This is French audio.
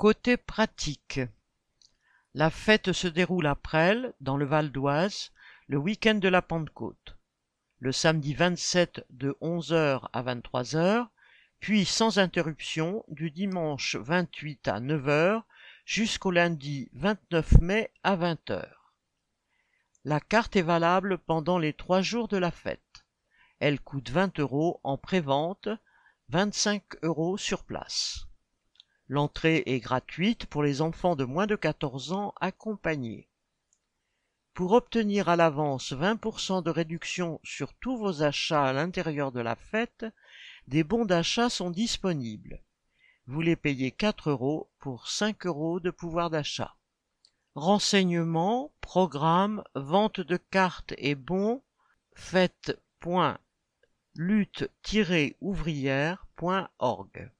Côté pratique. La fête se déroule à Presles, dans le Val d'Oise, le week-end de la Pentecôte. Le samedi 27 de 11h à 23h, puis sans interruption du dimanche 28 à 9h jusqu'au lundi 29 mai à 20h. La carte est valable pendant les trois jours de la fête. Elle coûte 20 euros en prévente, 25 euros sur place. L'entrée est gratuite pour les enfants de moins de 14 ans accompagnés. Pour obtenir à l'avance 20% de réduction sur tous vos achats à l'intérieur de la fête, des bons d'achat sont disponibles. Vous les payez 4 euros pour 5 euros de pouvoir d'achat. Renseignements, programmes, vente de cartes et bons, faites.lutte-ouvrière.org